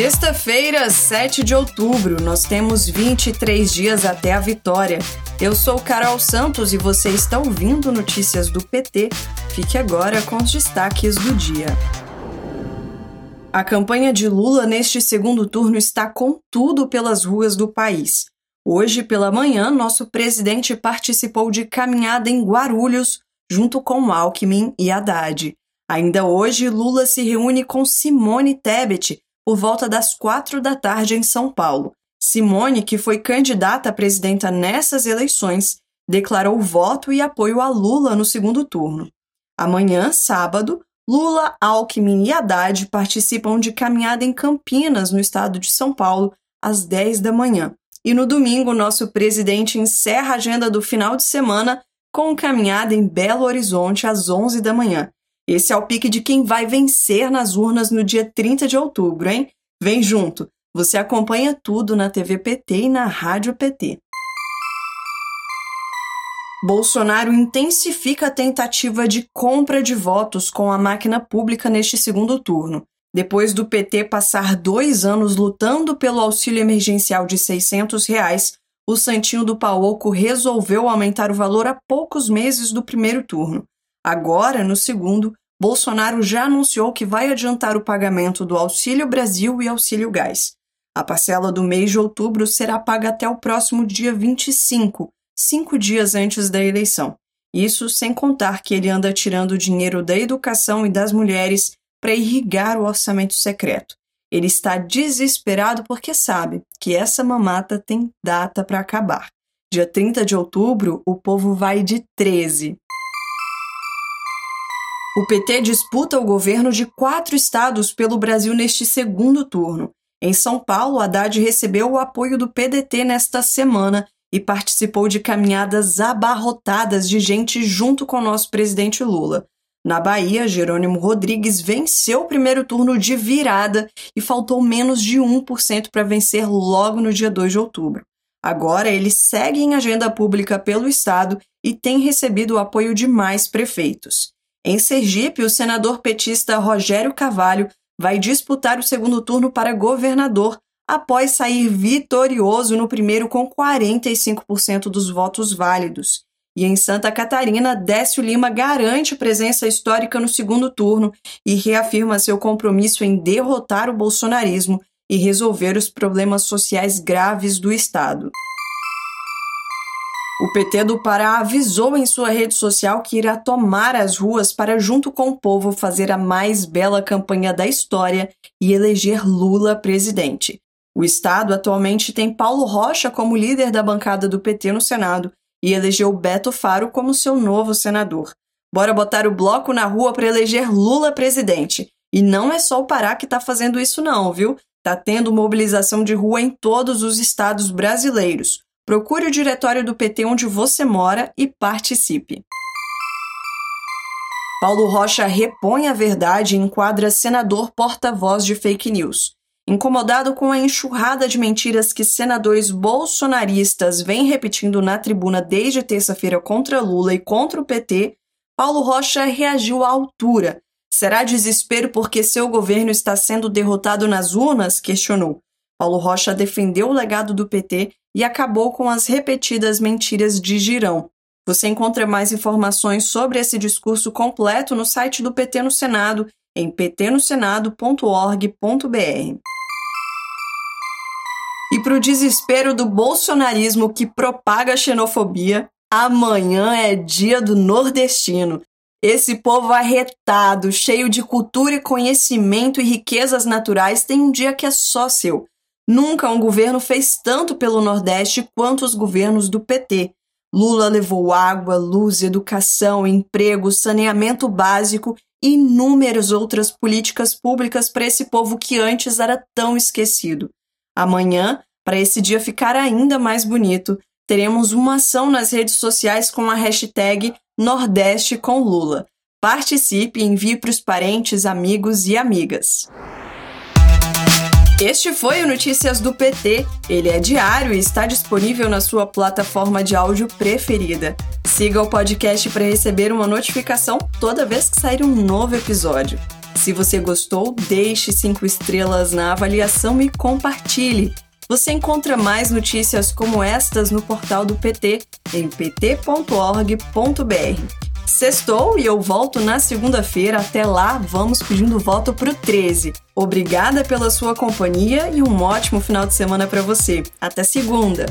Sexta-feira, 7 de outubro, nós temos 23 dias até a vitória. Eu sou Carol Santos e você está ouvindo notícias do PT. Fique agora com os destaques do dia. A campanha de Lula neste segundo turno está com tudo pelas ruas do país. Hoje pela manhã, nosso presidente participou de caminhada em Guarulhos, junto com Alckmin e Haddad. Ainda hoje, Lula se reúne com Simone Tebet, por volta das quatro da tarde em São Paulo. Simone, que foi candidata a presidenta nessas eleições, declarou voto e apoio a Lula no segundo turno. Amanhã, sábado, Lula, Alckmin e Haddad participam de caminhada em Campinas, no estado de São Paulo, às 10 da manhã. E no domingo, nosso presidente encerra a agenda do final de semana com caminhada em Belo Horizonte às 11 da manhã. Esse é o pique de quem vai vencer nas urnas no dia 30 de outubro, hein? Vem junto! Você acompanha tudo na TV PT e na Rádio PT. Bolsonaro intensifica a tentativa de compra de votos com a máquina pública neste segundo turno. Depois do PT passar dois anos lutando pelo auxílio emergencial de 600 reais, o Santinho do Pauoco resolveu aumentar o valor a poucos meses do primeiro turno. Agora, no segundo, Bolsonaro já anunciou que vai adiantar o pagamento do Auxílio Brasil e Auxílio Gás. A parcela do mês de outubro será paga até o próximo dia 25, cinco dias antes da eleição. Isso sem contar que ele anda tirando dinheiro da educação e das mulheres para irrigar o orçamento secreto. Ele está desesperado porque sabe que essa mamata tem data para acabar. Dia 30 de outubro, o povo vai de 13. O PT disputa o governo de quatro estados pelo Brasil neste segundo turno. Em São Paulo, Haddad recebeu o apoio do PDT nesta semana e participou de caminhadas abarrotadas de gente junto com o nosso presidente Lula. Na Bahia, Jerônimo Rodrigues venceu o primeiro turno de virada e faltou menos de 1% para vencer logo no dia 2 de outubro. Agora ele segue em agenda pública pelo Estado e tem recebido o apoio de mais prefeitos. Em Sergipe, o senador petista Rogério Cavalho vai disputar o segundo turno para governador após sair vitorioso no primeiro com 45% dos votos válidos. E em Santa Catarina, Décio Lima garante presença histórica no segundo turno e reafirma seu compromisso em derrotar o bolsonarismo e resolver os problemas sociais graves do Estado. O PT do Pará avisou em sua rede social que irá tomar as ruas para, junto com o povo, fazer a mais bela campanha da história e eleger Lula presidente. O Estado atualmente tem Paulo Rocha como líder da bancada do PT no Senado e elegeu Beto Faro como seu novo senador. Bora botar o bloco na rua para eleger Lula presidente. E não é só o Pará que está fazendo isso, não, viu? Tá tendo mobilização de rua em todos os estados brasileiros. Procure o diretório do PT onde você mora e participe. Paulo Rocha repõe a verdade e enquadra senador porta-voz de fake news. Incomodado com a enxurrada de mentiras que senadores bolsonaristas vêm repetindo na tribuna desde terça-feira contra Lula e contra o PT, Paulo Rocha reagiu à altura. Será desespero porque seu governo está sendo derrotado nas urnas? questionou. Paulo Rocha defendeu o legado do PT e acabou com as repetidas mentiras de Girão. Você encontra mais informações sobre esse discurso completo no site do PT no Senado, em ptnosenado.org.br. E para o desespero do bolsonarismo que propaga a xenofobia, amanhã é dia do nordestino. Esse povo arretado, cheio de cultura e conhecimento e riquezas naturais, tem um dia que é só seu. Nunca um governo fez tanto pelo Nordeste quanto os governos do PT. Lula levou água, luz, educação, emprego, saneamento básico e inúmeras outras políticas públicas para esse povo que antes era tão esquecido. Amanhã, para esse dia ficar ainda mais bonito, teremos uma ação nas redes sociais com a hashtag Nordeste com Lula. Participe e envie para os parentes, amigos e amigas. Este foi o Notícias do PT. Ele é diário e está disponível na sua plataforma de áudio preferida. Siga o podcast para receber uma notificação toda vez que sair um novo episódio. Se você gostou, deixe cinco estrelas na avaliação e compartilhe. Você encontra mais notícias como estas no portal do PT, em pt.org.br. Sextou e eu volto na segunda-feira. Até lá, vamos pedindo voto pro 13. Obrigada pela sua companhia e um ótimo final de semana para você. Até segunda!